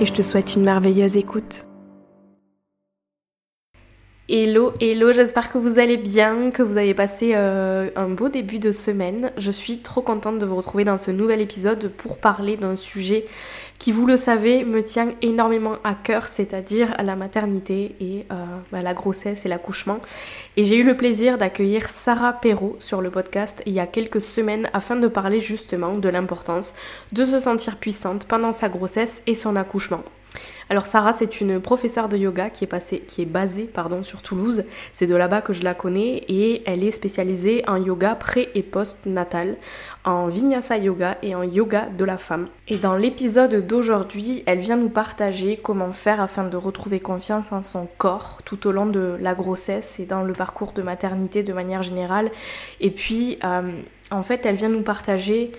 et je te souhaite une merveilleuse écoute. Hello, hello, j'espère que vous allez bien, que vous avez passé euh, un beau début de semaine. Je suis trop contente de vous retrouver dans ce nouvel épisode pour parler d'un sujet qui, vous le savez, me tient énormément à cœur, c'est-à-dire la maternité et euh, bah, la grossesse et l'accouchement. Et j'ai eu le plaisir d'accueillir Sarah Perrault sur le podcast il y a quelques semaines afin de parler justement de l'importance de se sentir puissante pendant sa grossesse et son accouchement. Alors Sarah, c'est une professeure de yoga qui est, passée, qui est basée sur Toulouse. C'est de là-bas que je la connais et elle est spécialisée en yoga pré- et post-natal, en vinyasa yoga et en yoga de la femme. Et dans l'épisode d'aujourd'hui, elle vient nous partager comment faire afin de retrouver confiance en son corps tout au long de la grossesse et dans le parcours de maternité de manière générale. Et puis, euh, en fait, elle vient nous partager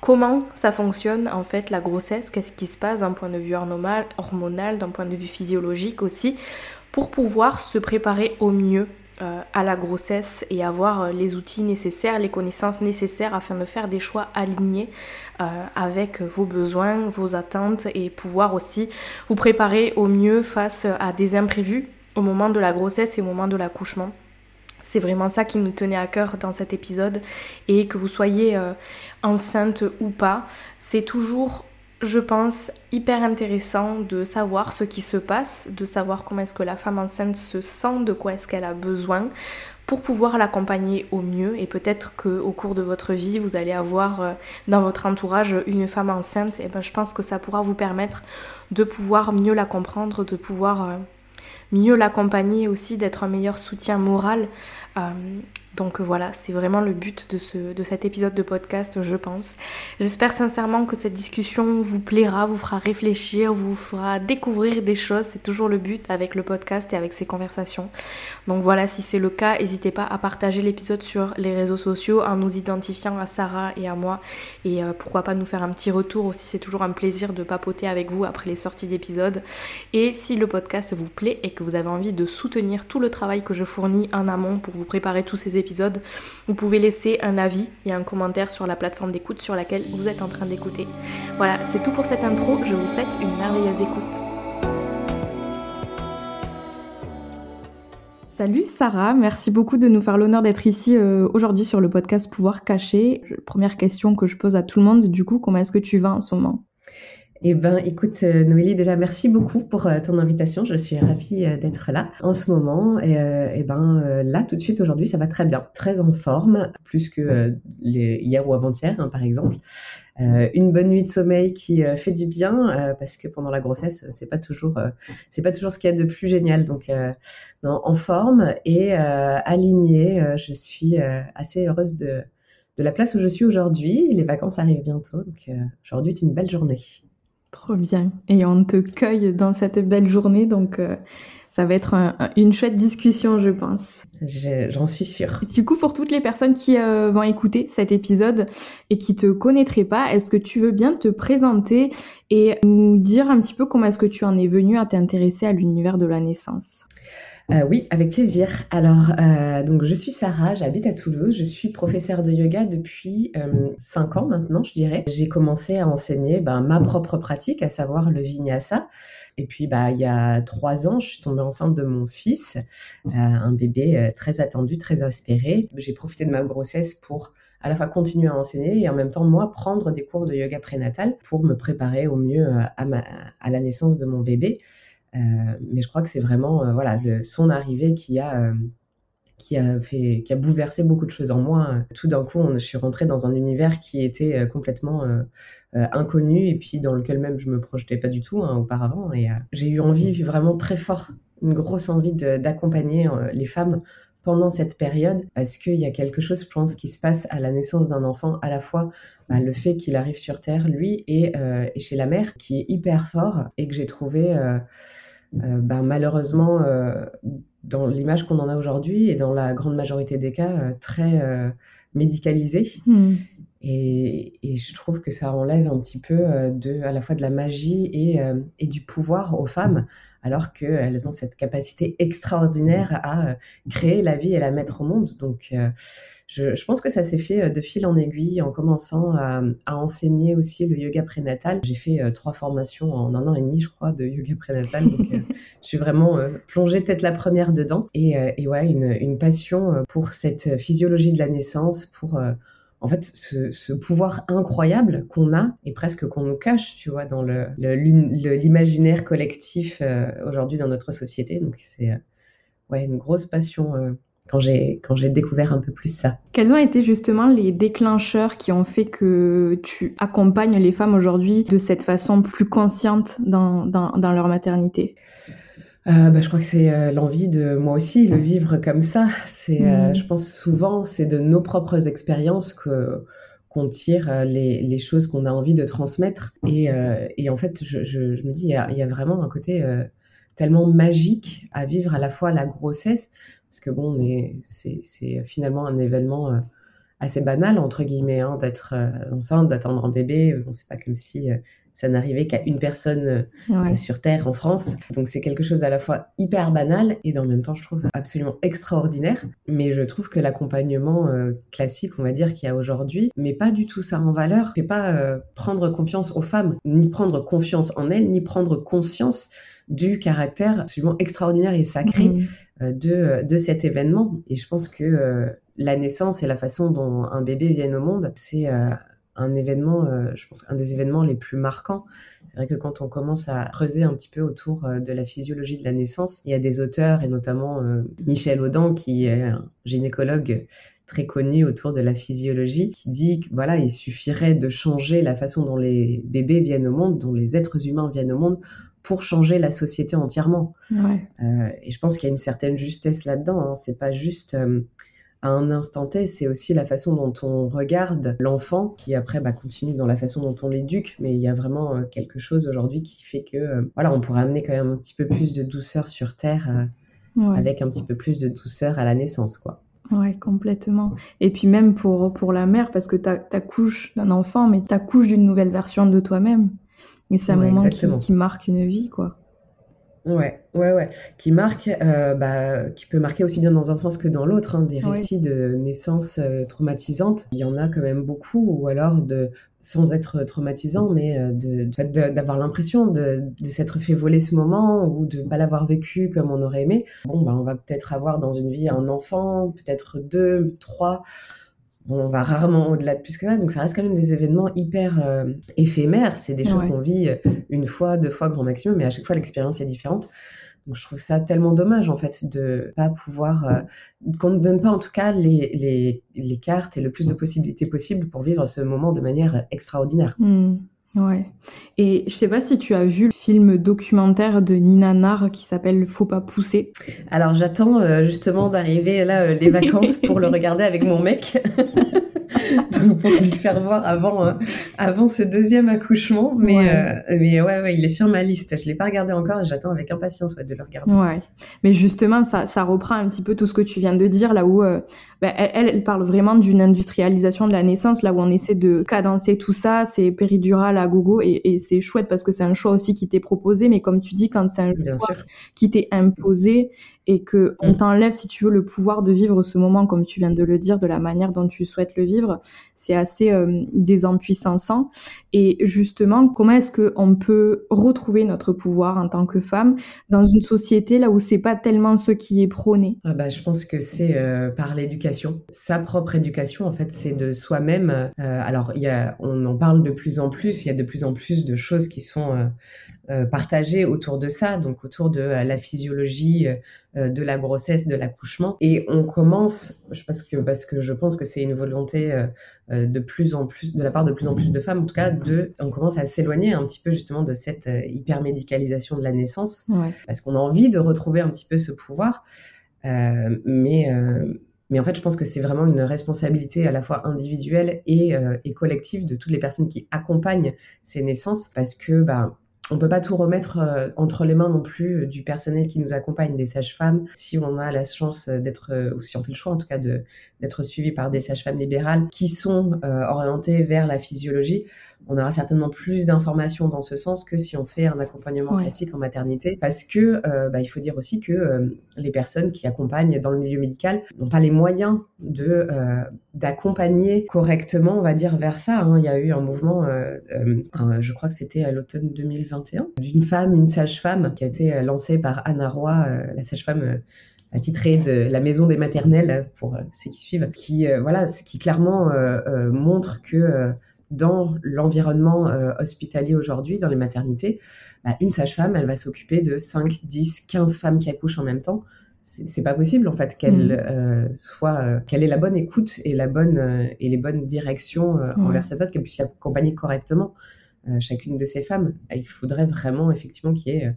comment ça fonctionne en fait la grossesse, qu'est-ce qui se passe d'un point de vue hormonal, d'un point de vue physiologique aussi, pour pouvoir se préparer au mieux euh, à la grossesse et avoir euh, les outils nécessaires, les connaissances nécessaires afin de faire des choix alignés euh, avec vos besoins, vos attentes et pouvoir aussi vous préparer au mieux face à des imprévus au moment de la grossesse et au moment de l'accouchement. C'est vraiment ça qui nous tenait à cœur dans cet épisode. Et que vous soyez euh, enceinte ou pas, c'est toujours, je pense, hyper intéressant de savoir ce qui se passe, de savoir comment est-ce que la femme enceinte se sent, de quoi est-ce qu'elle a besoin pour pouvoir l'accompagner au mieux et peut-être qu'au cours de votre vie vous allez avoir euh, dans votre entourage une femme enceinte et ben je pense que ça pourra vous permettre de pouvoir mieux la comprendre, de pouvoir euh, mieux l'accompagner aussi, d'être un meilleur soutien moral. Euh, donc voilà, c'est vraiment le but de, ce, de cet épisode de podcast, je pense. J'espère sincèrement que cette discussion vous plaira, vous fera réfléchir, vous fera découvrir des choses. C'est toujours le but avec le podcast et avec ces conversations. Donc voilà, si c'est le cas, n'hésitez pas à partager l'épisode sur les réseaux sociaux en nous identifiant à Sarah et à moi. Et euh, pourquoi pas nous faire un petit retour aussi, c'est toujours un plaisir de papoter avec vous après les sorties d'épisodes. Et si le podcast vous plaît et que vous avez envie de soutenir tout le travail que je fournis en amont pour vous préparer tous ces épisodes, vous pouvez laisser un avis et un commentaire sur la plateforme d'écoute sur laquelle vous êtes en train d'écouter. Voilà, c'est tout pour cette intro. Je vous souhaite une merveilleuse écoute. Salut Sarah, merci beaucoup de nous faire l'honneur d'être ici euh, aujourd'hui sur le podcast Pouvoir Caché. Première question que je pose à tout le monde, du coup, comment est-ce que tu vas en ce moment? Eh ben, écoute, euh, Noélie, déjà merci beaucoup pour euh, ton invitation. Je suis ravie euh, d'être là en ce moment. Et, et ben, là, tout de suite, aujourd'hui, ça va très bien, très en forme, plus que les, hier ou avant-hier, hein, par exemple. une bonne nuit de sommeil qui fait du bien parce que pendant la grossesse, c'est pas toujours, c'est pas toujours ce qu'il y a de plus génial. Donc, en forme et alignée, je suis assez heureuse de de la place où je suis aujourd'hui. Les vacances arrivent bientôt, donc aujourd'hui est une belle journée. Trop bien. Et on te cueille dans cette belle journée, donc euh, ça va être une chouette discussion, je pense. J'en suis sûre. du coup, pour toutes les personnes qui euh, vont écouter cet épisode et qui te connaîtraient pas, est-ce que tu veux bien te présenter et nous dire un petit peu comment est-ce que tu en es venu à t'intéresser à l'univers de la naissance? Euh, oui, avec plaisir. Alors, euh, donc je suis Sarah, j'habite à Toulouse, je suis professeure de yoga depuis euh, 5 ans maintenant, je dirais. J'ai commencé à enseigner ben, ma propre pratique, à savoir le vinyasa. Et puis, bah, il y a trois ans, je suis tombée enceinte de mon fils, euh, un bébé euh, très attendu, très inspiré. J'ai profité de ma grossesse pour à la fois continuer à enseigner et en même temps, moi, prendre des cours de yoga prénatal pour me préparer au mieux à, ma, à la naissance de mon bébé. Euh, mais je crois que c'est vraiment euh, voilà son arrivée qui a euh, qui a fait, qui a bouleversé beaucoup de choses en moi. Tout d'un coup, je suis rentrée dans un univers qui était complètement inconnu et puis dans lequel même je me projetais pas du tout hein, auparavant. Et j'ai eu envie vraiment très fort, une grosse envie d'accompagner les femmes pendant cette période parce qu'il y a quelque chose, je pense, qui se passe à la naissance d'un enfant, à la fois bah, le fait qu'il arrive sur Terre, lui, et, et, chez la mère, qui est hyper fort et que j'ai trouvé bah, malheureusement dans l'image qu'on en a aujourd'hui et dans la grande majorité des cas très médicalisé. Hmm. Et, je trouve que ça enlève un petit peu euh, de, à la fois de la magie et, euh, et du pouvoir aux femmes, alors qu'elles ont cette capacité extraordinaire à euh, créer la vie et la mettre au monde. Donc, je, pense que ça s'est fait de fil en aiguille en commençant à, enseigner aussi le yoga prénatal. J'ai fait trois formations en un an et demi, je crois, de yoga prénatal. Donc, je suis vraiment plongée peut-être la première dedans. Et, et ouais, une, une, passion pour cette physiologie de la naissance, pour en fait, ce, pouvoir incroyable qu'on a et presque qu'on nous cache, tu vois, dans l'imaginaire collectif euh, aujourd'hui dans notre société. Donc, c'est euh, ouais, une grosse passion euh, quand j'ai découvert un peu plus ça. Quels ont été justement les déclencheurs qui ont fait que tu accompagnes les femmes aujourd'hui de cette façon plus consciente dans leur maternité? Euh, bah, je crois que c'est euh, l'envie de moi aussi le vivre comme ça. C'est, euh, mmh. je pense souvent, c'est de nos propres expériences que qu'on tire les, les choses qu'on a envie de transmettre. Et, et en fait, je, je, je me dis, il y, a, il y, a, vraiment un côté tellement magique à vivre à la fois la grossesse, parce que bon, c'est, c'est finalement un événement assez banal entre guillemets hein, d'être enceinte, d'attendre un bébé. Bon, c'est pas comme si ça n'arrivait qu'à une personne euh, sur Terre en France. Donc c'est quelque chose à la fois hyper banal et dans le même temps, je trouve absolument extraordinaire. Mais je trouve que l'accompagnement euh, classique, on va dire, qu'il y a aujourd'hui, met pas du tout ça en valeur, fait pas euh, prendre confiance aux femmes, ni prendre confiance en elles, ni prendre conscience du caractère absolument extraordinaire et sacré mmh. de, de cet événement. Et je pense que la naissance et la façon dont un bébé vient au monde, c'est un événement, euh, je pense, un des événements les plus marquants. C'est vrai que quand on commence à creuser un petit peu autour euh, de la physiologie de la naissance, il y a des auteurs, et notamment euh, Michel Audin, qui est un gynécologue très connu autour de la physiologie, qui dit que voilà, il suffirait de changer la façon dont les bébés viennent au monde, dont les êtres humains viennent au monde, pour changer la société entièrement. et je pense qu'il y a une certaine justesse là-dedans. Hein. C'est pas juste à un instant T, c'est aussi la façon dont on regarde l'enfant, qui après bah, continue dans la façon dont on l'éduque, mais il y a vraiment euh, quelque chose aujourd'hui qui fait que euh, voilà, on pourrait amener quand même un petit peu plus de douceur sur Terre, euh, avec un petit peu plus de douceur à la naissance, quoi. Ouais, complètement. Et puis même pour, pour la mère, parce que tu accouches d'un enfant, mais tu accouches d'une nouvelle version de toi-même. Et c'est un moment qui, qui marque une vie, quoi. Ouais, ouais, ouais. Qui marque, euh, bah, qui peut marquer aussi bien dans un sens que dans l'autre. Hein, des récits de naissance euh, traumatisantes, il y en a quand même beaucoup, ou alors de, sans être traumatisant, mais euh, de, d'avoir l'impression de, de s'être fait voler ce moment ou de ne pas l'avoir vécu comme on aurait aimé. Bon, bah, on va peut-être avoir dans une vie un enfant, peut-être deux, trois on va rarement au-delà de plus que ça. Donc ça reste quand même des événements hyper euh, éphémères. C'est des choses qu'on vit euh, une fois, deux fois grand maximum, mais à chaque fois l'expérience est différente. Donc je trouve ça tellement dommage en fait de pas pouvoir, euh, qu'on ne donne pas en tout cas les, les, cartes et le plus de possibilités possibles pour vivre ce moment de manière extraordinaire. Hmm. Ouais. Et je sais pas si tu as vu le film documentaire de Nina Nar qui s'appelle Faut pas pousser. Alors j'attends euh, justement d'arriver là euh, les vacances pour le regarder avec mon mec. Donc pour lui faire voir avant euh, avant ce deuxième accouchement mais ouais. mais ouais, ouais il est sur ma liste je l'ai pas regardé encore et j'attends avec impatience de le regarder ouais mais justement ça ça reprend un petit peu tout ce que tu viens de dire là où bah, elle, elle parle vraiment d'une industrialisation de la naissance là où on essaie de cadencer tout ça c'est péridural à gogo et, et c'est chouette parce que c'est un choix aussi qui t'est proposé mais comme tu dis quand c'est un choix qui t'est imposé et que on mm. t'enlève, si tu veux, le pouvoir de vivre ce moment, comme tu viens de le dire, de la manière dont tu souhaites le vivre, c'est assez euh, désempuissant. Et justement, comment est-ce que on peut retrouver notre pouvoir en tant que femme dans une société là où c'est pas tellement ce qui est prôné? Ah bah, je pense que c'est euh, par l'éducation, sa propre éducation. En fait, c'est de soi-même. Euh, alors, il y a, on en parle de plus en plus. Il y a de plus en plus de choses qui sont euh, partagé autour de ça, donc autour de euh, la physiologie euh, de la grossesse, de l'accouchement. Et on commence, parce que, parce que je pense que c'est une volonté de plus en plus, de la part de plus en plus de femmes, en tout cas, de, on commence à s'éloigner un petit peu justement de cette hypermédicalisation de la naissance, parce qu'on a envie de retrouver un petit peu ce pouvoir. mais mais en fait, je pense que c'est vraiment une responsabilité à la fois individuelle et, et, collective de toutes les personnes qui accompagnent ces naissances, parce que bah, on peut pas tout remettre euh, entre les mains non plus euh, du personnel qui nous accompagne, des sages-femmes. Si on a la chance d'être, euh, ou si on fait le choix en tout cas d'être suivi par des sages-femmes libérales qui sont orientées vers la physiologie, on aura certainement plus d'informations dans ce sens que si on fait un accompagnement classique en maternité, parce que bah, il faut dire aussi que les personnes qui accompagnent dans le milieu médical n'ont pas les moyens de d'accompagner correctement, on va dire, vers ça. Hein. Il y a eu un mouvement, je crois que c'était à l'automne 2020 d'une femme, une sage-femme, qui a été euh, lancée par Anna Roy, euh, la sage-femme euh, attitrée de la maison des maternelles, pour ceux qui suivent, qui, voilà, qui clairement montre que dans l'environnement hospitalier aujourd'hui, dans les maternités, bah, une sage-femme, elle va s'occuper de 5, 10, 15 femmes qui accouchent en même temps. C'est pas possible en fait qu'elle mmh. soit, qu'elle ait la bonne écoute et la bonne et les bonnes directions envers cette femme, qu'elle puisse l'accompagner correctement. Euh, chacune de ces femmes. Il faudrait vraiment effectivement qu'il y ait euh,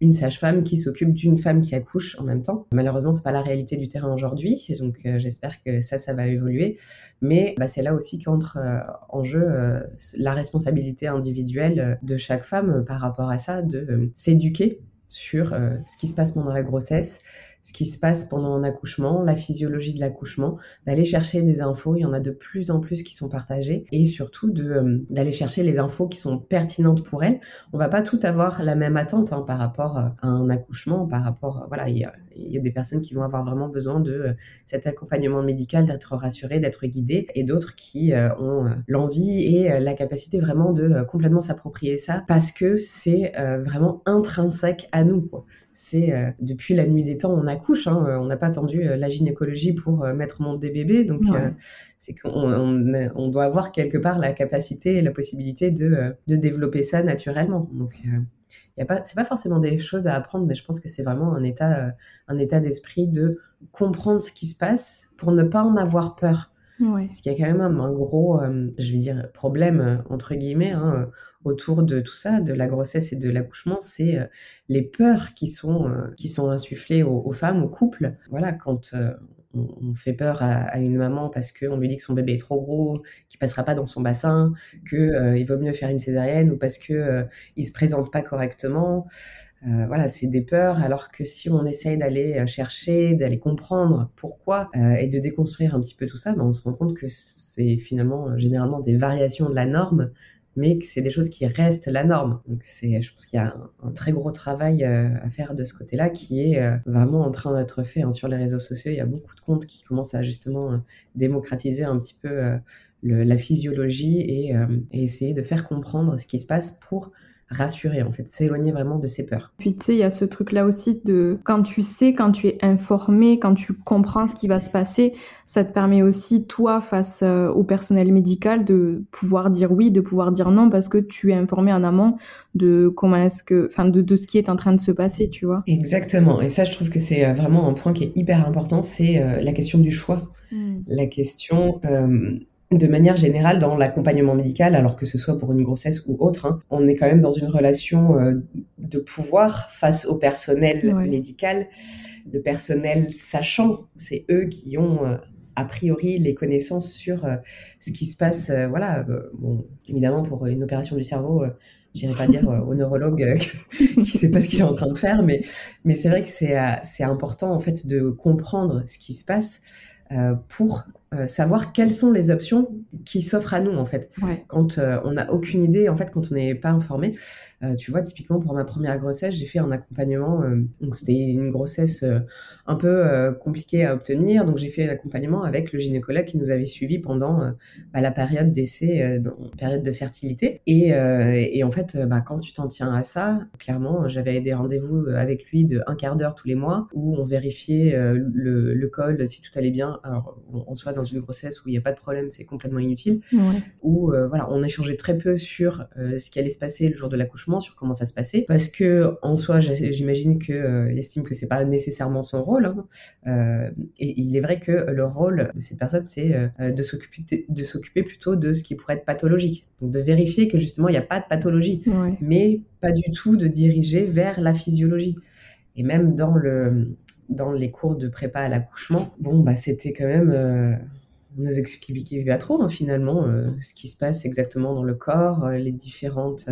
une sage-femme qui s'occupe d'une femme qui accouche en même temps. Malheureusement, c'est pas la réalité du terrain aujourd'hui, donc euh, j'espère que ça, ça va évoluer. Mais bah, c'est là aussi qu'entre en jeu la responsabilité individuelle de chaque femme par rapport à ça, de s'éduquer sur ce qui se passe pendant la grossesse, ce qui se passe pendant un accouchement, la physiologie de l'accouchement, d'aller chercher des infos. Il y en a de plus en plus qui sont partagées et surtout euh, d'aller chercher les infos qui sont pertinentes pour elles. On va pas tout avoir la même attente hein, par rapport à un accouchement, par rapport voilà, il y, a, il y, a, des personnes qui vont avoir vraiment besoin de euh, cet accompagnement médical, d'être rassurées, d'être guidées, et d'autres qui euh, ont l'envie et la capacité vraiment de complètement s'approprier ça parce que c'est vraiment intrinsèque à nous. Quoi c'est euh, depuis la nuit des temps, on accouche. Hein, euh, on n'a pas attendu euh, la gynécologie pour mettre au monde des bébés. Donc, c'est qu'on on, doit avoir quelque part la capacité et la possibilité de, de développer ça naturellement. Donc, ce n'est pas, c'est pas forcément des choses à apprendre, mais je pense que c'est vraiment un état, un état d'esprit de comprendre ce qui se passe pour ne pas en avoir peur. Parce qu'il y a quand même un, gros, je vais dire, problème, entre guillemets, hein, autour de tout ça, de la grossesse et de l'accouchement, c'est euh, les peurs qui sont, euh, qui sont insufflées aux, femmes, aux couples. Voilà, quand euh, on, fait peur à, une maman parce qu'on lui dit que son bébé est trop gros, qu'il passera pas dans son bassin, qu'il il vaut mieux faire une césarienne ou parce que il se présente pas correctement. voilà, c'est des peurs, alors que si on essaye d'aller chercher, d'aller comprendre pourquoi et de déconstruire un petit peu tout ça, ben on se rend compte que c'est finalement généralement des variations de la norme mais que c'est des choses qui restent la norme. Donc c'est, je pense qu'il y a un, très gros travail euh, à faire de ce côté-là qui est euh, vraiment en train d'être fait hein. sur les réseaux sociaux. Il y a beaucoup de comptes qui commencent à justement euh, démocratiser un petit peu la physiologie et, et, essayer de faire comprendre ce qui se passe pour rassurer, en fait, s'éloigner vraiment de ses peurs. Puis tu sais, il y a ce truc-là aussi de quand tu sais, quand tu es informé, quand tu comprends ce qui va se passer, ça te permet aussi, toi, face euh, au personnel médical, de pouvoir dire oui, de pouvoir dire non, parce que tu es informé en amont de comment est-ce que, enfin, de, de, ce qui est en train de se passer, tu vois. Exactement. Et ça, je trouve que c'est euh, vraiment un point qui est hyper important, c'est euh, la question du choix. Hmm. La question de manière générale, dans l'accompagnement médical, alors que ce soit pour une grossesse ou autre, hein, on est quand même dans une relation euh, de pouvoir face au personnel médical. Le personnel sachant, c'est eux qui ont euh, a priori les connaissances sur euh, ce qui se passe. voilà, bon, évidemment pour une opération du cerveau. J'irai pas dire au neurologue qui sait pas ce qu'il est en train de faire, mais, mais c'est vrai que c'est important en fait de comprendre ce qui se passe pour savoir quelles sont les options qui s'offrent à nous en fait. Quand euh, on n'a aucune idée, en fait, quand on n'est pas informé, euh, tu vois, typiquement pour ma première grossesse, j'ai fait un accompagnement. donc c'était une grossesse un peu compliquée à obtenir, donc j'ai fait l'accompagnement avec le gynécologue qui nous avait suivis pendant bah, la période d'essai, période de fertilité. Et, et en fait, bah, quand tu t'en tiens à ça, clairement, j'avais des rendez-vous avec lui de un quart d'heure tous les mois où on vérifiait le, le, col, si tout allait bien. Alors, en soi, dans une grossesse où il n'y a pas de problème, c'est complètement inutile. Où euh, voilà, on échangeait très peu sur euh, ce qui allait se passer le jour de l'accouchement, sur comment ça se passait, parce que en soi, j'imagine qu'il euh, estime que c'est pas nécessairement son rôle. Hein. et il est vrai que le rôle de cette personne, c'est de s'occuper de s'occuper plutôt de ce qui pourrait être pathologique. Donc de vérifier que justement il n'y a pas de pathologie, mais pas du tout de diriger vers la physiologie. Et même dans le dans les cours de prépa à l'accouchement, bon, bah, c'était quand même. Euh, nous expliquait pas trop, hein, finalement, euh, ce qui se passe exactement dans le corps, les différentes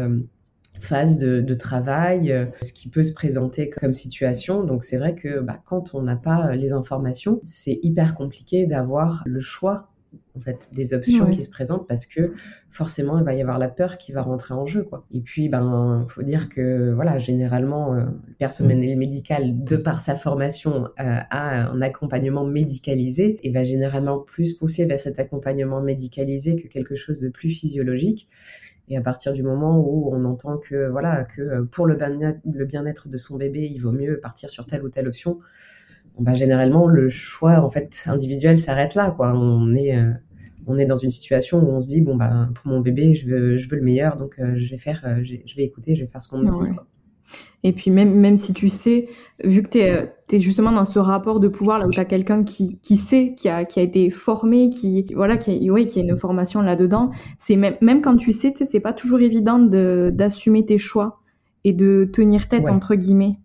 phases de, travail, ce qui peut se présenter comme situation. Donc, c'est vrai que bah, quand on n'a pas les informations, c'est hyper compliqué d'avoir le choix en fait des options qui se présentent parce que forcément il va y avoir la peur qui va rentrer en jeu quoi. Et puis ben faut dire que voilà généralement euh, le personnel médical de par sa formation euh, a un accompagnement médicalisé et va généralement plus pousser vers cet accompagnement médicalisé que quelque chose de plus physiologique. Et à partir du moment où on entend que voilà que pour le bien-être de son bébé, il vaut mieux partir sur telle ou telle option, bah, généralement le choix en fait individuel s'arrête là quoi. On est euh, on est dans une situation où on se dit bon bah pour mon bébé je veux je veux le meilleur donc euh, je vais faire euh, je vais écouter je vais faire ce qu'on me dit Et puis même, même si tu sais, vu que tu es, justement dans ce rapport de pouvoir, là où tu as quelqu'un qui, qui sait, qui a, qui a été formé, qui, voilà, qui, a, ouais, qui a une formation là-dedans, c'est même, même quand tu sais, c'est pas toujours évident d'assumer tes choix et de tenir tête, entre guillemets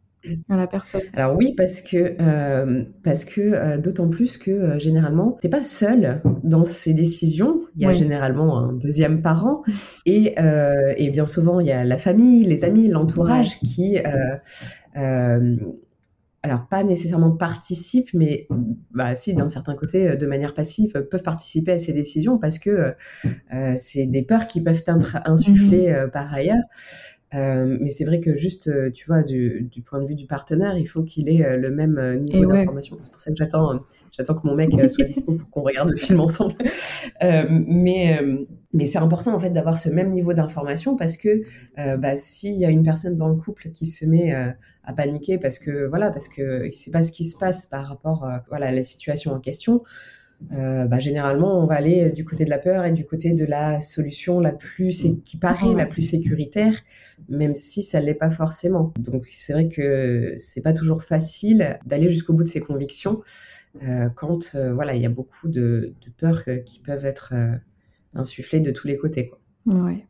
à la personne. Alors oui, parce que, euh, parce que euh, d'autant plus que euh, généralement, tu n'es pas seul dans ces décisions. Il y a généralement un deuxième parent. Et, et, bien souvent, il y a la famille, les amis, l'entourage qui... alors pas nécessairement participent, mais bah, si d'un certain côté, de manière passive, peuvent participer à ces décisions parce que c'est des peurs qui peuvent être insufflées mmh par ailleurs. Euh, mais c'est vrai que juste, euh, tu vois, du, du, point de vue du partenaire, il faut qu'il ait euh, le même niveau d'information. C'est pour ça que j'attends, j'attends que mon mec soit dispo pour qu'on regarde le film ensemble. mais mais c'est important en fait d'avoir ce même niveau d'information parce que bah, s'il y a une personne dans le couple qui se met à paniquer parce que voilà, parce que il sait pas ce qui se passe par rapport voilà à la situation en question. Euh, bah, généralement, on va aller du côté de la peur et du côté de la solution la plus qui paraît la plus sécuritaire, même si ça l'est pas forcément. Donc c'est vrai que c'est pas toujours facile d'aller jusqu'au bout de ses convictions euh, quand euh, voilà il y a beaucoup de, de peurs qui peuvent être insufflées de tous les côtés. Quoi. Ouais.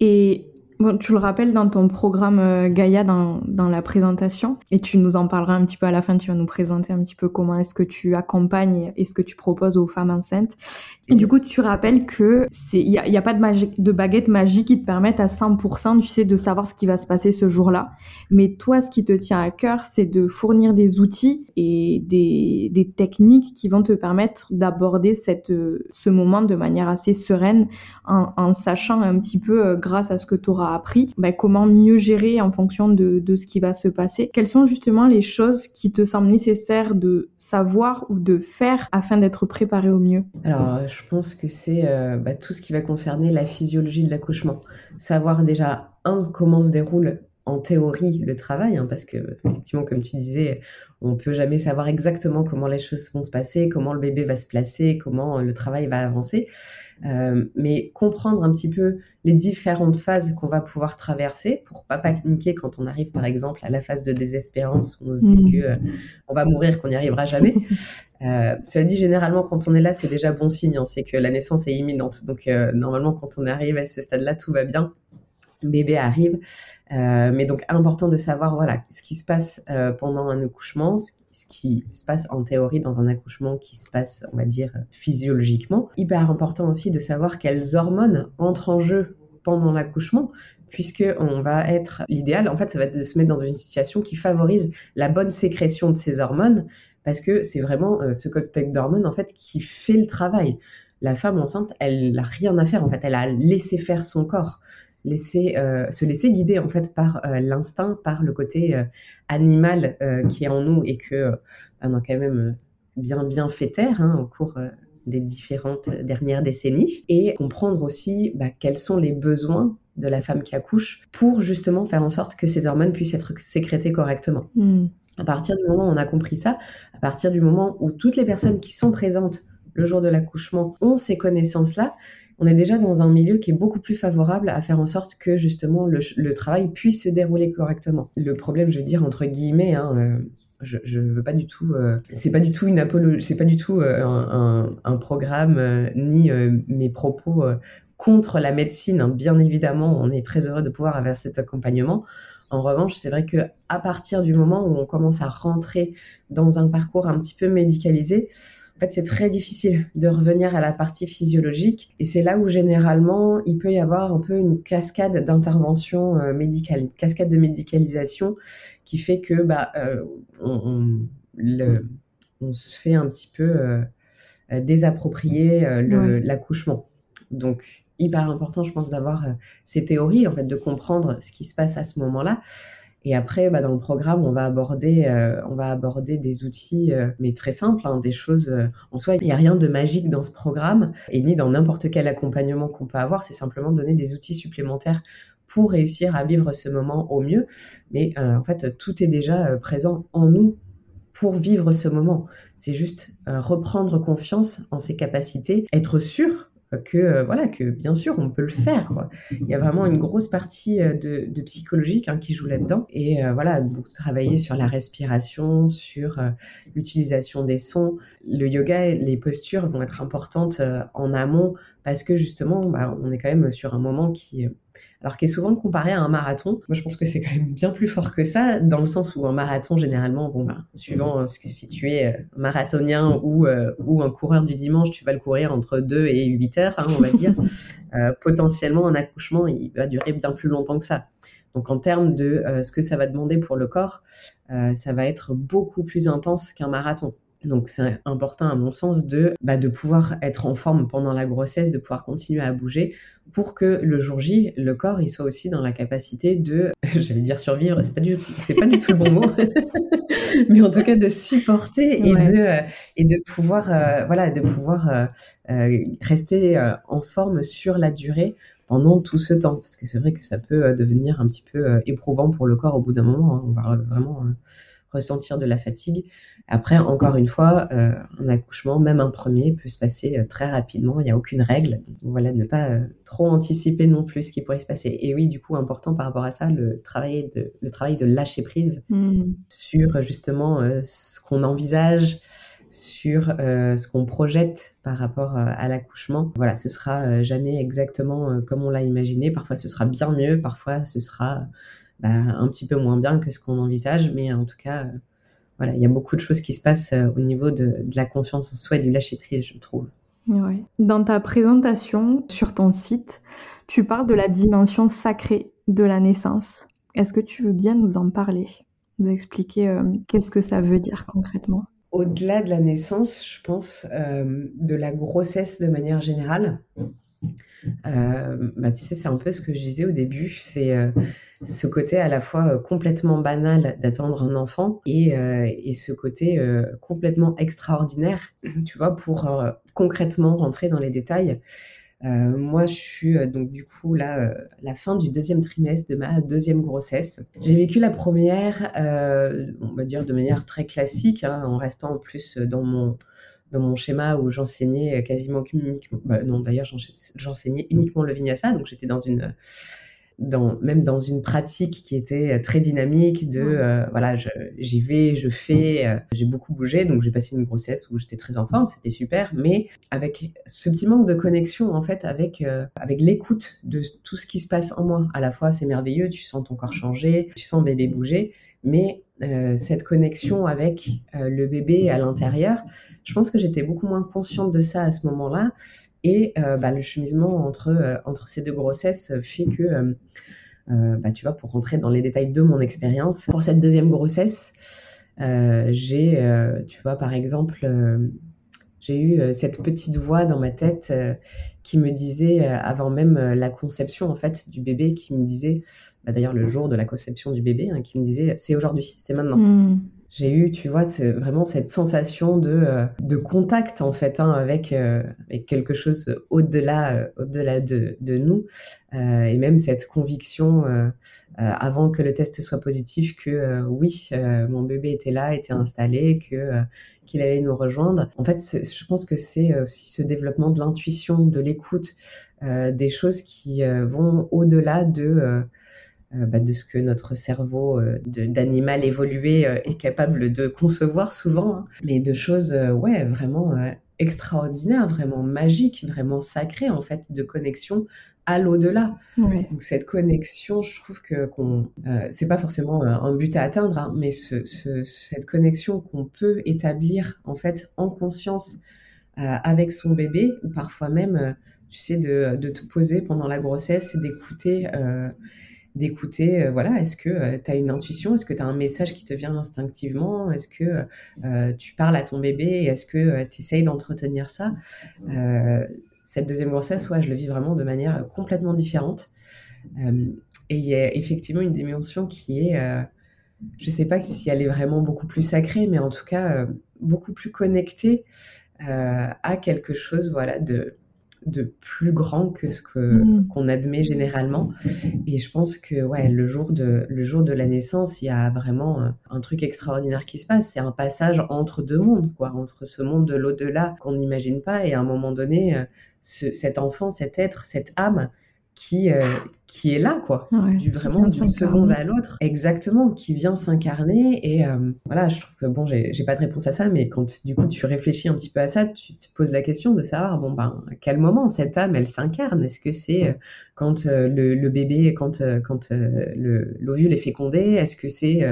Et tu le rappelles dans ton programme euh, Gaïa dans, la présentation et tu nous en parleras un petit peu à la fin, tu vas nous présenter un petit peu comment est-ce que tu accompagnes et ce que tu proposes aux femmes enceintes. Du coup, tu rappelles que il y a, pas de, baguette magique qui te permette à 100%, tu sais, de savoir ce qui va se passer ce jour-là. Mais toi, ce qui te tient à cœur, c'est de fournir des outils et des, techniques qui vont te permettre d'aborder cette ce moment de manière assez sereine en, en sachant un petit peu, euh, grâce à ce que tu auras appris, bah, comment mieux gérer en fonction de, ce qui va se passer. Quelles sont justement les choses qui te semblent nécessaires de savoir ou de faire afin d'être préparé au mieux? Alors, je pense que c'est euh, bah, tout ce qui va concerner la physiologie de l'accouchement. Savoir déjà, un, comment se déroule en théorie le travail, hein, parce que effectivement, comme tu disais, on peut jamais savoir exactement comment les choses vont se passer, comment le bébé va se placer, comment le travail va avancer. Euh, mais comprendre un petit peu les différentes phases qu'on va pouvoir traverser pour pas paniquer quand on arrive par exemple à la phase de désespérance où on se dit mmh. que euh, on va mourir, qu'on n'y arrivera jamais. Euh, cela dit, généralement quand on est là, c'est déjà bon signe, hein, c'est que la naissance est imminente. Donc normalement quand on arrive à ce stade-là, tout va bien bébé arrive. Euh, mais donc important de savoir voilà ce qui se passe euh, pendant un accouchement, ce, qui se passe en théorie dans un accouchement qui se passe, on va dire, physiologiquement. Hyper important aussi de savoir quelles hormones entrent en jeu pendant l'accouchement, puisque on va être l'idéal, en fait, ça va être de se mettre dans une situation qui favorise la bonne sécrétion de ces hormones, parce que c'est vraiment euh, ce cocktail d'hormones en fait qui fait le travail. La femme enceinte, elle n'a rien à faire en fait, elle a laissé faire son corps laisser, euh, se laisser guider en fait par euh, l'instinct, par le côté euh, animal qui est en nous et que on a quand même bien bien fait taire hein, au cours des différentes dernières décennies et comprendre aussi bah, quels sont les besoins de la femme qui accouche pour justement faire en sorte que ces hormones puissent être sécrétées correctement. Hmm. À partir du moment où on a compris ça, à partir du moment où toutes les personnes qui sont présentes le jour de l'accouchement ont ces connaissances-là, on est déjà dans un milieu qui est beaucoup plus favorable à faire en sorte que justement le, travail puisse se dérouler correctement. Le problème, je veux dire entre guillemets, hein, euh, je, je veux pas du tout, euh, c'est pas du tout une c'est pas du tout euh, un, programme ni mes propos contre la médecine. Hein. Bien évidemment, on est très heureux de pouvoir avoir cet accompagnement. En revanche, c'est vrai que à partir du moment où on commence à rentrer dans un parcours un petit peu médicalisé, en fait, c'est très difficile de revenir à la partie physiologique. Et c'est là où généralement, il peut y avoir un peu une cascade d'intervention euh, médicale, une cascade de médicalisation qui fait que bah, euh, on, se fait un petit peu euh, désapproprier l'accouchement. Donc, hyper important, je pense, d'avoir ces théories, en fait, de comprendre ce qui se passe à ce moment-là. Et après, bah, dans le programme, on va aborder, euh, on va aborder des outils, euh, mais très simples, hein, des choses. Euh, en soi, il n'y a rien de magique dans ce programme, et ni dans n'importe quel accompagnement qu'on peut avoir. C'est simplement donner des outils supplémentaires pour réussir à vivre ce moment au mieux. Mais en fait, tout est déjà présent en nous pour vivre ce moment. C'est juste reprendre confiance en ses capacités, être sûr que euh, voilà que bien sûr on peut le faire. Il y a vraiment une grosse partie euh, de, psychologique hein, qui joue là-dedans et euh, voilà beaucoup travailler sur la respiration, sur l'utilisation des sons. Le yoga, les postures vont être importantes en amont parce que justement bah, on est quand même sur un moment qui alors qui est souvent comparé à un marathon. Moi, je pense que c'est quand même bien plus fort que ça, dans le sens où un marathon, généralement, bon, bah, suivant euh, ce que si tu es euh, marathonien ou, euh, ou un coureur du dimanche, tu vas le courir entre 2 et 8 heures, hein, on va dire. potentiellement, un accouchement, il va durer bien plus longtemps que ça. Donc, en termes de ce que ça va demander pour le corps, ça va être beaucoup plus intense qu'un marathon. Donc c'est important à mon sens de, bah, de pouvoir être en forme pendant la grossesse, de pouvoir continuer à bouger pour que le jour J, le corps, il soit aussi dans la capacité de, j'allais dire survivre, c'est pas du, c'est pas du tout le bon mot, mais en tout cas de supporter et de euh, et de pouvoir euh, voilà de pouvoir euh, rester en forme sur la durée pendant tout ce temps parce que c'est vrai que ça peut devenir un petit peu éprouvant pour le corps au bout d'un moment. Hein. on va vraiment ressentir de la fatigue. Après, encore une fois, euh, un accouchement, même un premier, peut se passer euh, très rapidement. Il n'y a aucune règle. voilà, ne pas euh, trop anticiper non plus ce qui pourrait se passer. Et oui, du coup, important par rapport à ça, le travail de, le travail de lâcher prise mmh. sur justement ce qu'on envisage, sur ce qu'on projette par rapport à l'accouchement. Voilà, ce sera jamais exactement comme on l'a imaginé. Parfois, ce sera bien mieux. Parfois, ce sera bah, un petit peu moins bien que ce qu'on envisage, mais en tout cas, euh, voilà, il y a beaucoup de choses qui se passent euh, au niveau de, la confiance en soi et du lâcher prise, je trouve. Ouais. Dans ta présentation sur ton site, tu parles de la dimension sacrée de la naissance. Est-ce que tu veux bien nous en parler, nous expliquer euh, qu'est-ce que ça veut dire concrètement? Au-delà de la naissance, je pense de la grossesse de manière générale. Bah, tu sais, c'est un peu ce que je disais au début, c'est ce côté à la fois euh, complètement banal d'attendre un enfant et, euh, et ce côté euh, complètement extraordinaire, tu vois, pour concrètement rentrer dans les détails. moi, je suis donc du coup là, la fin du deuxième trimestre de ma deuxième grossesse. J'ai vécu la première, on va dire de manière très classique, hein, en restant en plus dans mon dans mon schéma où j'enseignais quasiment uniquement, bah, non d'ailleurs j'enseignais uniquement le vinyasa, donc j'étais dans une même dans une pratique qui était euh, très dynamique de euh, voilà j'y vais je fais euh, j'ai beaucoup bougé donc j'ai passé une grossesse où j'étais très en forme c'était super mais avec ce petit manque de connexion en fait avec avec l'écoute de tout ce qui se passe en moi. À la fois c'est merveilleux tu sens ton corps changer tu sens bébé bouger mais cette connexion avec le bébé à l'intérieur. Je pense que j'étais beaucoup moins consciente de ça à ce moment-là. Et euh, bah, le cheminement entre, euh, ces deux grossesses fait que, euh, bah, tu vois, pour rentrer dans les détails de mon expérience, pour cette deuxième grossesse, j'ai, tu vois, par exemple, j'ai eu cette petite voix dans ma tête qui me disait, avant même la conception en fait du bébé, qui me disait, bah, d'ailleurs le jour de la conception du bébé, hein, qui me disait, c'est aujourd'hui, c'est maintenant. Mmh j'ai eu, tu vois, vraiment cette sensation de, euh, de contact en fait hein, avec, euh, avec, quelque chose au-delà euh, au-delà de, de nous et même cette conviction avant que le test soit positif que oui, mon bébé était là, était installé, que qu'il allait nous rejoindre. En fait, je pense que c'est aussi ce développement de l'intuition, de l'écoute, des choses qui vont au-delà de euh, bah, de ce que notre cerveau euh, d'animal évolué euh, est capable de concevoir souvent, hein. mais de choses ouais vraiment extraordinaire, vraiment magique, vraiment sacré en fait, de connexion à l'au-delà. Donc cette connexion, je trouve que qu'on, euh, c'est pas forcément un but à atteindre, hein, mais cette connexion qu'on peut établir en fait en conscience avec son bébé, ou parfois même, tu sais, de, de, te poser pendant la grossesse et d'écouter d'écouter, euh, voilà, est-ce que euh, tu as une intuition, est-ce que tu as un message qui te vient instinctivement, est-ce que euh, tu parles à ton bébé, est-ce que tu essayes d'entretenir ça? Cette deuxième grossesse, ouais, je le vis vraiment de manière complètement différente. et il y a effectivement une dimension qui est, je sais pas si elle est vraiment beaucoup plus sacrée, mais en tout cas beaucoup plus connectée à quelque chose, voilà, de de plus grand que ce que mm. qu'on admet généralement. Et je pense que ouais le jour de le jour de la naissance il y a vraiment euh, un truc extraordinaire qui se passe. C'est un passage entre deux mondes quoi. Entre ce monde de l'au-delà qu'on n'imagine pas et à un moment donné euh, cet enfant cet être cette âme qui, euh, qui est là, quoi. du, vraiment d'une seconde à l'autre. Exactement, qui vient s'incarner. Et euh, voilà, je trouve que, bon, j'ai pas de réponse à ça, mais quand du coup tu réfléchis un petit peu à ça, tu te poses la question de savoir, bon, ben, à quel moment cette âme, elle s'incarne? Est-ce que c'est euh, quand le, le, bébé, quand, quand l'ovule est fécondé? Est-ce que c'est,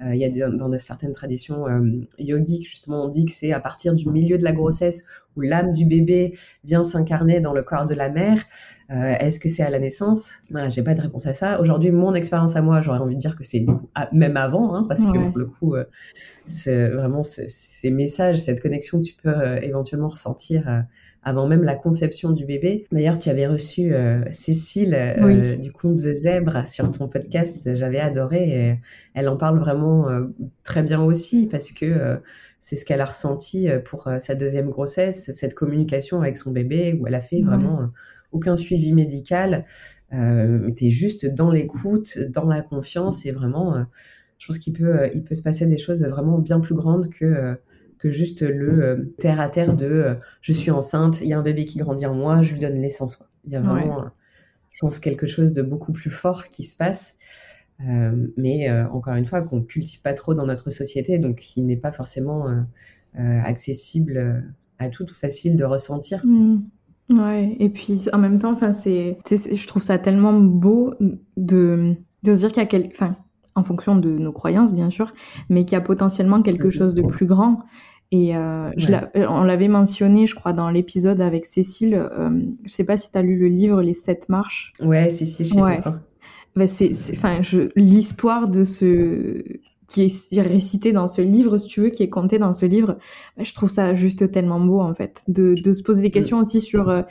il y a dans certaines traditions yogiques, justement, on dit que c'est à partir du milieu de la grossesse où l'âme du bébé vient s'incarner dans le corps de la mère. Est-ce que c'est à la naissance? Voilà, j'ai pas de réponse à ça. Aujourd'hui, mon expérience à moi, j'aurais envie de dire que c'est même avant, hein, parce que pour le coup, euh, c'est vraiment ces messages, cette connexion que tu peux euh, éventuellement ressentir euh, avant même la conception du bébé. D'ailleurs, tu avais reçu Cécile du conte The Zèbre sur ton podcast, j'avais adoré. Et elle en parle vraiment très bien aussi, parce que c'est ce qu'elle a ressenti pour sa deuxième grossesse, cette communication avec son bébé, où elle a fait vraiment aucun suivi médical. Euh, tu es juste dans l'écoute, dans la confiance et vraiment, euh, je pense qu'il peut, euh, il peut se passer des choses vraiment bien plus grandes que, euh, que juste le terre à terre de je suis enceinte, il y a un bébé qui grandit en moi, je lui donne naissance. Il y a vraiment, je pense, quelque chose de beaucoup plus fort qui se passe. mais encore une fois, qu'on cultive pas trop dans notre société, donc qui n'est pas forcément accessible à tout ou facile de ressentir. Mmh. Ouais, et puis en même temps, enfin, c'est, je trouve ça tellement beau de, de se dire qu'il y a quel, enfin, en fonction de nos croyances bien sûr, mais qu'il y a potentiellement quelque chose de plus grand. Et euh, je on l'avait mentionné, je crois, dans l'épisode avec Cécile. Euh, je sais pas si tu as lu le livre Les Sept Marches. Ouais, si, si, je ouais. Bah, enfin, l'histoire de ce qui est récité dans ce livre, si tu veux, qui est compté dans ce livre, bah, je trouve ça juste tellement beau, en fait, de, de se poser des questions aussi sur euh,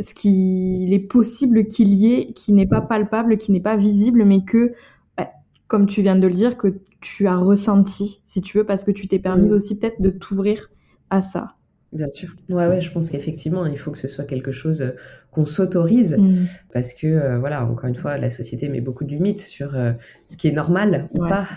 ce qu'il est possible qu'il y ait, qui n'est pas palpable, qui n'est pas visible, mais que, bah, comme tu viens de le dire, que tu as ressenti, si tu veux, parce que tu t'es permis aussi peut-être de t'ouvrir à ça. Bien sûr. Ouais, ouais, je pense qu'effectivement, il faut que ce soit quelque chose euh, qu'on s'autorise mm. parce que, euh, voilà, encore une fois, la société met beaucoup de limites sur euh, ce qui est normal ou pas.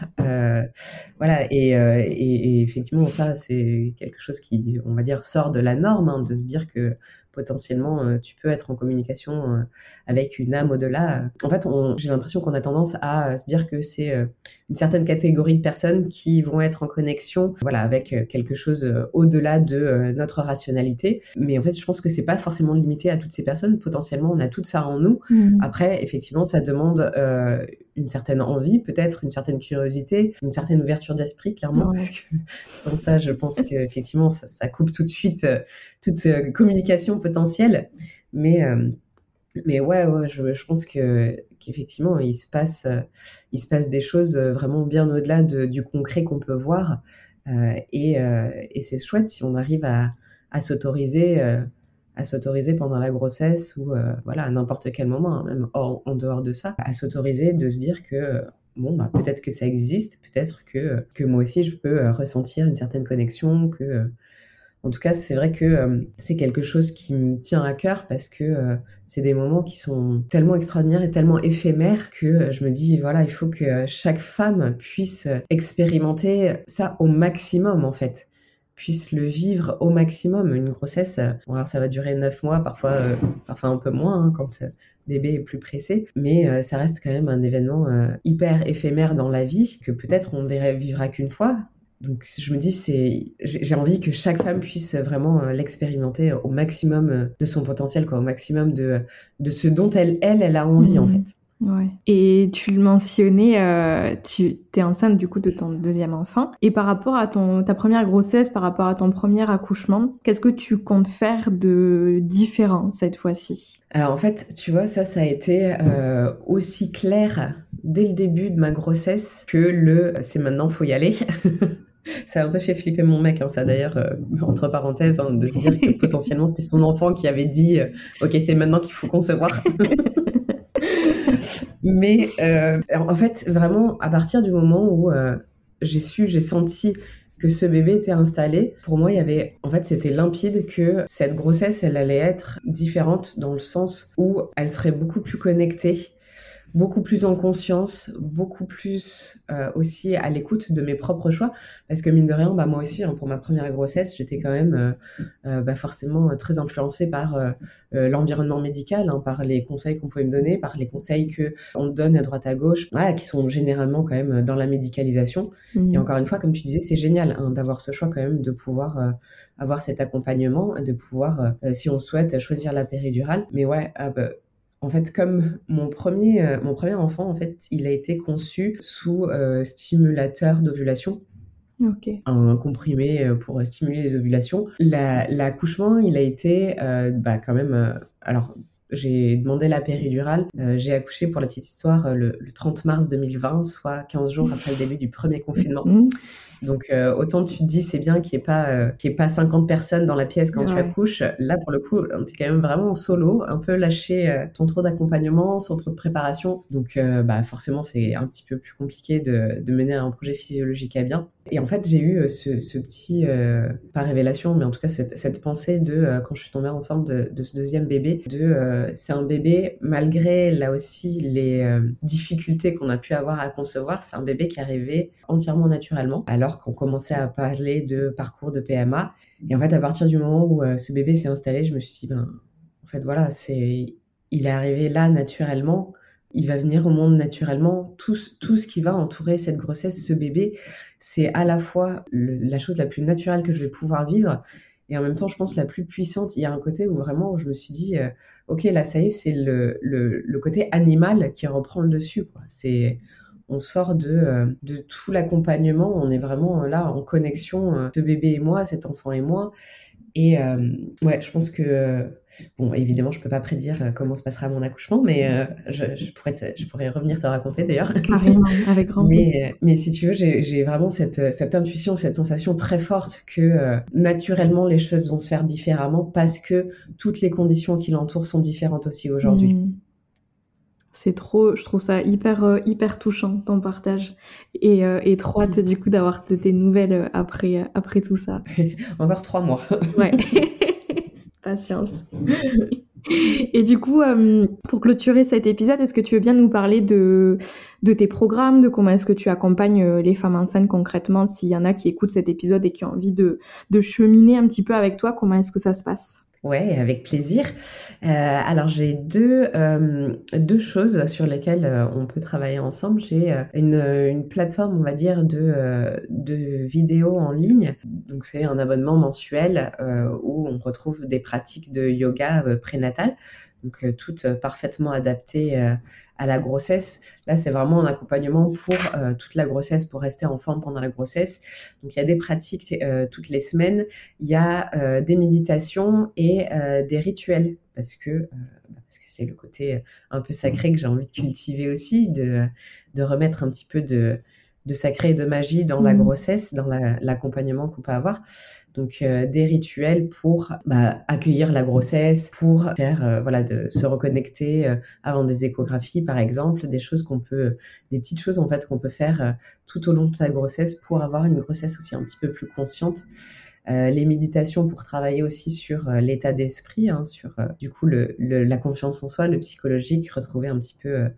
voilà, et, et, effectivement, ça, c'est quelque chose qui, on va dire, sort de la norme, hein, de se dire que potentiellement euh, tu peux être en communication euh, avec une âme au-delà. En fait, j'ai l'impression qu'on a tendance à se dire que c'est euh, une certaine catégorie de personnes qui vont être en connexion, voilà, avec quelque chose au-delà de notre rationalité. Mais en fait, je pense que c'est pas forcément limité à toutes ces personnes. Potentiellement, on a tout ça en nous. Mmh. Après, effectivement, ça demande une certaine envie, peut-être une certaine curiosité, une certaine ouverture d'esprit, clairement, parce que sans ça, je pense qu'effectivement, ça, ça coupe tout de suite euh, toute euh, communication potentielle. Mais, euh, mais ouais, ouais je, je pense que qu'effectivement, il se passe, il se passe des choses vraiment bien au-delà de, du concret qu'on peut voir. et, et c'est chouette si on arrive à, à s'autoriser à s'autoriser pendant la grossesse ou euh, voilà à n'importe quel moment, hein, même en dehors de ça, à s'autoriser de se dire que bon bah, peut-être que ça existe, peut-être que que moi aussi je peux euh, ressentir une certaine connexion, que euh, en tout cas c'est vrai que c'est quelque chose qui me tient à cœur parce que c'est des moments qui sont tellement extraordinaires et tellement éphémères que je me dis voilà il faut que chaque femme puisse expérimenter ça au maximum en fait puisse le vivre au maximum. Une grossesse, euh, bon, alors ça va durer neuf mois, parfois, euh, parfois un peu moins hein, quand euh, bébé est plus pressé, mais ça reste quand même un événement hyper éphémère dans la vie que peut-être on verrait, vivra qu'une fois. donc je me dis c'est j'ai envie que chaque femme puisse vraiment l'expérimenter au maximum de son potentiel quoi au maximum de de ce dont elle elle elle a envie en mmh. fait Ouais. Et tu le mentionnais, euh, tu es enceinte du coup de ton deuxième enfant. Et par rapport à ton ta première grossesse, par rapport à ton premier accouchement, qu'est-ce que tu comptes faire de différent cette fois-ci? Alors en fait, tu vois, ça, ça a été euh, aussi clair dès le début de ma grossesse que le c'est maintenant, faut y aller. Ça a un peu fait flipper mon mec, hein, ça d'ailleurs, euh, entre parenthèses, hein, de se dire que potentiellement c'était son enfant qui avait dit euh, Ok, c'est maintenant qu'il faut concevoir. Mais euh, en fait, vraiment, à partir du moment où euh, j'ai su, j'ai senti que ce bébé était installé, pour moi, il y avait, en fait, c'était limpide que cette grossesse, elle allait être différente dans le sens où elle serait beaucoup plus connectée beaucoup plus en conscience, beaucoup plus euh, aussi à l'écoute de mes propres choix, parce que mine de rien, bah moi aussi, hein, pour ma première grossesse, j'étais quand même euh, euh, bah forcément très influencée par l'environnement médical, hein, par les conseils qu'on pouvait me donner, par les conseils que on donne à droite à gauche, voilà, qui sont généralement quand même dans la médicalisation. Mmh. Et encore une fois, comme tu disais, c'est génial hein, d'avoir ce choix quand même de pouvoir avoir cet accompagnement, de pouvoir, si on souhaite, choisir la péridurale. Mais ouais, ah bah, en fait, comme mon premier, euh, mon premier enfant, en fait, il a été conçu sous euh, stimulateur d'ovulation. Un comprimé euh, pour stimuler les ovulations. L'accouchement, il a été bah, quand même. alors, j'ai demandé la péridurale. j'ai accouché pour la petite histoire le, le, 30 mars 2020, soit 15 jours après le début du premier confinement. Donc euh, autant tu te dis c'est bien qu'il n'y ait pas euh, ait pas 50 personnes dans la pièce quand tu accouches. Là pour le coup, on était quand même vraiment en solo, un peu lâché euh, sans trop d'accompagnement, sans trop de préparation. Donc bah forcément c'est un petit peu plus compliqué de, de mener un projet physiologique à bien. Et en fait, j'ai eu ce, ce petit, euh, pas révélation, mais en tout cas cette, pensée de, euh, quand je suis tombée enceinte de, ce deuxième bébé, de euh, c'est un bébé, malgré là aussi les difficultés qu'on a pu avoir à concevoir, c'est un bébé qui arrivait entièrement naturellement, alors qu'on commençait à parler de parcours de PMA. Et en fait, à partir du moment où ce bébé s'est installé, je me suis dit, ben, en fait, voilà, c'est, il est arrivé là naturellement il va venir au monde naturellement. Tout, tout ce qui va entourer cette grossesse, ce bébé, c'est à la fois la chose la plus naturelle que je vais pouvoir vivre et en même temps, je pense, la plus puissante. Il y a un côté où vraiment, je me suis dit, euh, ok, là, ça y est, c'est le, le, côté animal qui reprend le dessus. C'est, on sort de, euh, de tout l'accompagnement, on est vraiment là en connexion, euh, ce bébé et moi, cet enfant et moi. Et ouais, je pense que Bon, évidemment, je peux pas prédire euh, comment se passera mon accouchement, mais euh, je, pourrais je pourrais revenir te raconter d'ailleurs. Carrément, avec grand mais, mais si tu veux, j'ai vraiment cette, cette intuition, cette sensation très forte que euh, naturellement les choses vont se faire différemment parce que toutes les conditions qui l'entourent sont différentes aussi aujourd'hui. Mmh. C'est trop, je trouve ça hyper hyper touchant ton partage et, et trop hâte du coup d'avoir tes nouvelles après après tout ça. Encore trois mois. ouais. Patience. Et du coup, euh, pour clôturer cet épisode, est-ce que tu veux bien nous parler de, de tes programmes, de comment est-ce que tu accompagnes euh, les femmes enceintes concrètement, s'il y en a qui écoutent cet épisode et qui ont envie de, de cheminer un petit peu avec toi, comment est-ce que ça se passe? Ouais, avec plaisir. Euh, alors j'ai deux, euh, deux choses sur lesquelles euh, on peut travailler ensemble. J'ai une, une, plateforme, on va dire, de, de vidéos en ligne. Donc c'est un abonnement mensuel où on retrouve des pratiques de yoga prénatal donc toutes parfaitement adaptées à la grossesse. Là, c'est vraiment un accompagnement pour toute la grossesse, pour rester en forme pendant la grossesse. Donc, il y a des pratiques toutes les semaines, il y a des méditations et des rituels, parce que parce que c'est le côté un peu sacré que j'ai envie de cultiver aussi, de, de remettre un petit peu de, de sacré et de magie dans la mmh. grossesse, dans l'accompagnement qu'on peut avoir. Donc euh, des rituels pour bah, accueillir la grossesse, pour faire euh, voilà de se reconnecter euh, avant des échographies par exemple, des choses qu'on peut, des petites choses en fait qu'on peut faire tout au long de sa grossesse pour avoir une grossesse aussi un petit peu plus consciente. les méditations pour travailler aussi sur l'état d'esprit, hein, sur du coup le, la confiance en soi, le psychologique, retrouver un petit peu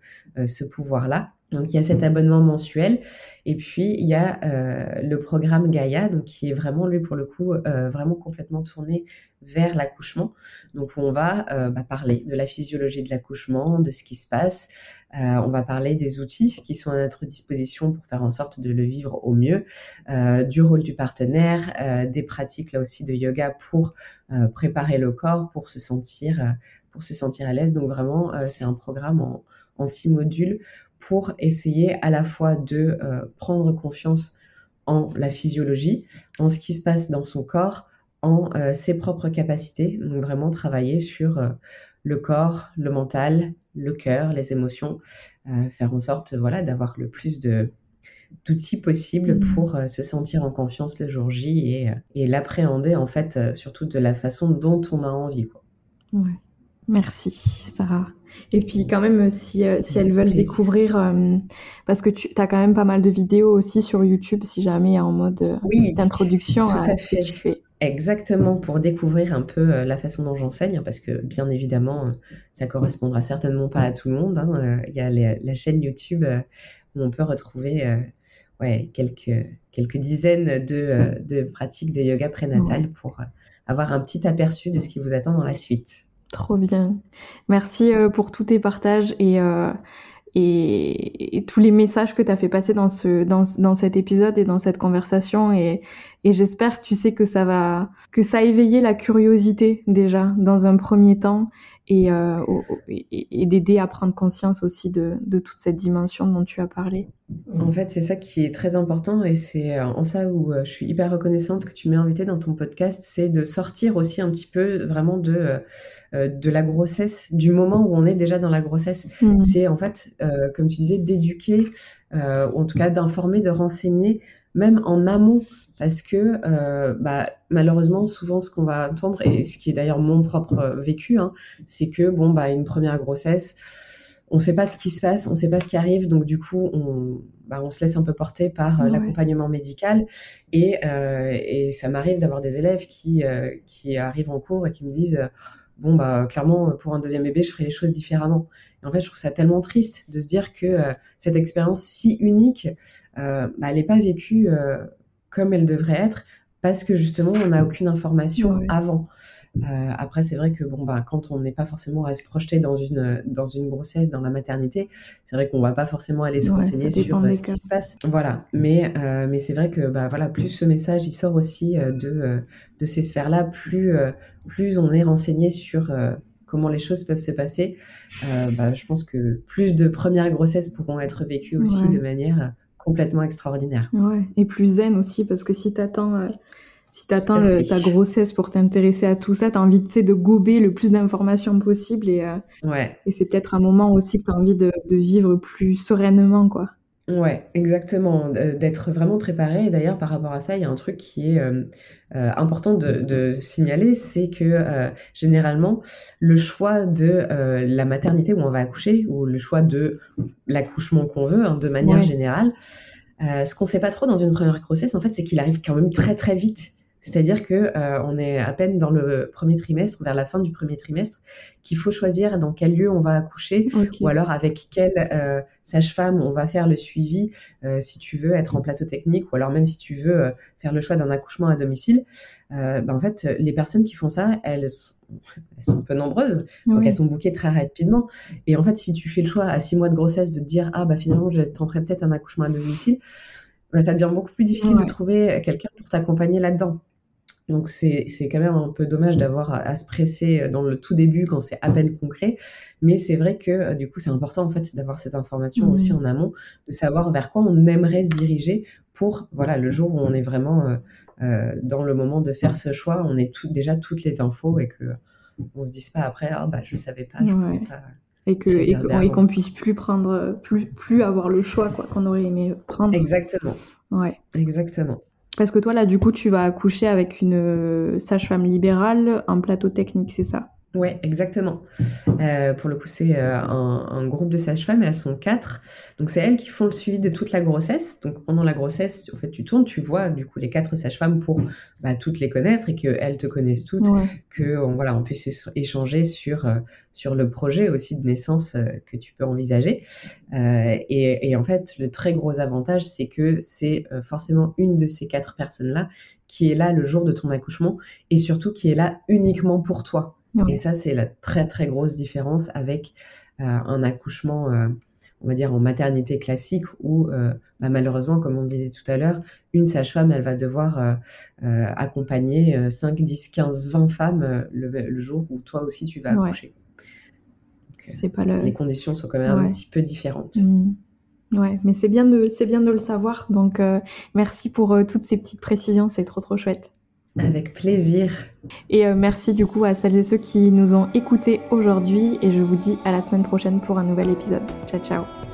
ce pouvoir-là. Donc il y a cet abonnement mensuel et puis il y a euh, le programme Gaïa, donc qui est vraiment lui pour le coup euh, vraiment complètement tourné vers l'accouchement. Donc on va euh, bah, parler de la physiologie de l'accouchement, de ce qui se passe. on va parler des outils qui sont à notre disposition pour faire en sorte de le vivre au mieux, du rôle du partenaire, des pratiques là aussi de yoga pour préparer le corps, pour se sentir pour se sentir à l'aise. Donc vraiment c'est un programme en six modules pour essayer à la fois de euh, prendre confiance en la physiologie, en ce qui se passe dans son corps, en euh, ses propres capacités. Donc vraiment travailler sur euh, le corps, le mental, le cœur, les émotions, faire en sorte voilà d'avoir le plus de d'outils possibles mmh. pour se sentir en confiance le jour J et, et l'appréhender en fait surtout de la façon dont on a envie. Quoi. Ouais. Merci Sarah. Et puis quand même, si, euh, si elles veulent découvrir, euh, parce que tu as quand même pas mal de vidéos aussi sur YouTube, si jamais en mode euh, oui, introduction tout à, fait. tu fais. Exactement, pour découvrir un peu la façon dont j'enseigne, parce que bien évidemment, ça correspondra certainement pas à tout le monde. Hein. Il y a la chaîne YouTube où on peut retrouver ouais, quelques, quelques dizaines de, de pratiques de yoga prénatal pour avoir un petit aperçu de ce qui vous attend dans la suite. Trop bien. Merci euh, pour tous tes partages et, euh, et, tous les messages que tu as fait passer dans, ce, dans, dans, cet épisode et dans cette conversation. Et, et j'espère, tu sais, que ça va, que ça a éveillé la curiosité déjà dans un premier temps euh, et, et, d'aider à prendre conscience aussi de, de, toute cette dimension dont tu as parlé. En fait, c'est ça qui est très important et c'est euh, en ça où euh, je suis hyper reconnaissante que tu m'aies invité dans ton podcast, c'est de sortir aussi un petit peu vraiment de, de la grossesse, du moment où on est déjà dans la grossesse. Mmh. C'est en fait, comme tu disais, d'éduquer, ou en tout cas d'informer, de renseigner, même en amont parce que euh, bah, malheureusement souvent ce qu'on va entendre et ce qui est d'ailleurs mon propre vécu hein, c'est que bon bah une première grossesse on ne sait pas ce qui se passe on ne sait pas ce qui arrive donc du coup on, bah, on se laisse un peu porter par euh, l'accompagnement médical. Et, euh, et ça m'arrive d'avoir des élèves qui qui arrivent en cours et qui me disent bon bah clairement pour un deuxième bébé je ferai les choses différemment. Et en fait je trouve ça tellement triste de se dire que cette expérience si unique bah, elle n'est pas vécue comme elle devrait être parce que justement on n'a aucune information avant. Euh, après, c'est vrai que bon, bah, quand on n'est pas forcément à se projeter dans une, dans une grossesse, dans la maternité, c'est vrai qu'on va pas forcément aller se renseigner sur euh, ce qui se passe. Voilà. Mais, euh, mais c'est vrai que bah, voilà, plus ce message il sort aussi de, de ces sphères-là, plus, plus on est renseigné sur comment les choses peuvent se passer. Bah, je pense que plus de premières grossesses pourront être vécues aussi de manière complètement extraordinaire. Ouais, et plus zen aussi, parce que si t'attends euh, si t'attends ta grossesse pour t'intéresser à tout ça, t'as envie de gober le plus d'informations possible et, euh, ouais. et c'est peut-être un moment aussi que t'as envie de, de, vivre plus sereinement, quoi. Ouais, exactement, d'être vraiment préparé. Et d'ailleurs, par rapport à ça, il y a un truc qui est euh, euh, important de, signaler, c'est que euh, généralement, le choix de la maternité où on va accoucher, ou le choix de l'accouchement qu'on veut, hein, de manière générale, ce qu'on sait pas trop dans une première grossesse, en fait, c'est qu'il arrive quand même très très vite. C'est-à-dire que euh, on est à peine dans le premier trimestre, vers la fin du premier trimestre, qu'il faut choisir dans quel lieu on va accoucher, ou alors avec quelle euh, sage-femme on va faire le suivi, euh, si tu veux être en plateau technique, ou alors même si tu veux faire le choix d'un accouchement à domicile. Ben, en fait, les personnes qui font ça, elles sont peu nombreuses, donc elles sont bookées très rapidement. Et en fait, si tu fais le choix à six mois de grossesse de te dire ah bah finalement je tenterai peut-être un accouchement à domicile, bah, ça devient beaucoup plus difficile de trouver quelqu'un pour t'accompagner là-dedans. Donc c'est quand même un peu dommage d'avoir à, se presser dans le tout début quand c'est à peine concret, mais c'est vrai que euh, du coup c'est important en fait d'avoir ces informations aussi mmh. en amont, de savoir vers quoi on aimerait se diriger pour voilà le jour où on est vraiment euh, euh, dans le moment de faire ce choix, on est tout, déjà toutes les infos et que on se dise pas après ah bah je savais pas, je ouais. pas et que et qu'on puisse plus prendre plus plus avoir le choix quoi qu'on aurait aimé prendre. Exactement. Ouais. Exactement. Parce que toi, là, du coup, tu vas accoucher avec une euh, sage-femme libérale, un plateau technique, c'est ça? Ouais, exactement. Euh, pour le coup, c'est euh, un, un, groupe de sages-femmes, elles sont quatre. Donc, c'est elles qui font le suivi de toute la grossesse. Donc, pendant la grossesse, en fait, tu tournes, tu vois, du coup, les quatre sages-femmes pour bah, toutes les connaître et qu'elles te connaissent toutes, que on, voilà, on puisse échanger sur, euh, sur le projet aussi de naissance que tu peux envisager. Et, et, en fait, le très gros avantage, c'est que c'est forcément une de ces quatre personnes-là qui est là le jour de ton accouchement et surtout qui est là uniquement pour toi. Et ça, c'est la très très grosse différence avec euh, un accouchement, euh, on va dire en maternité classique, où euh, bah, malheureusement, comme on disait tout à l'heure, une sage-femme, elle va devoir accompagner 5, 10, 15, 20 femmes le, jour où toi aussi tu vas accoucher. C'est pas le... Les conditions sont quand même un petit peu différentes. Mmh. Ouais, mais c'est bien de c'est bien de le savoir. Donc merci pour toutes ces petites précisions, c'est trop trop chouette. Avec plaisir. Et euh, merci du coup à celles et ceux qui nous ont écoutés aujourd'hui et je vous dis à la semaine prochaine pour un nouvel épisode. Ciao ciao.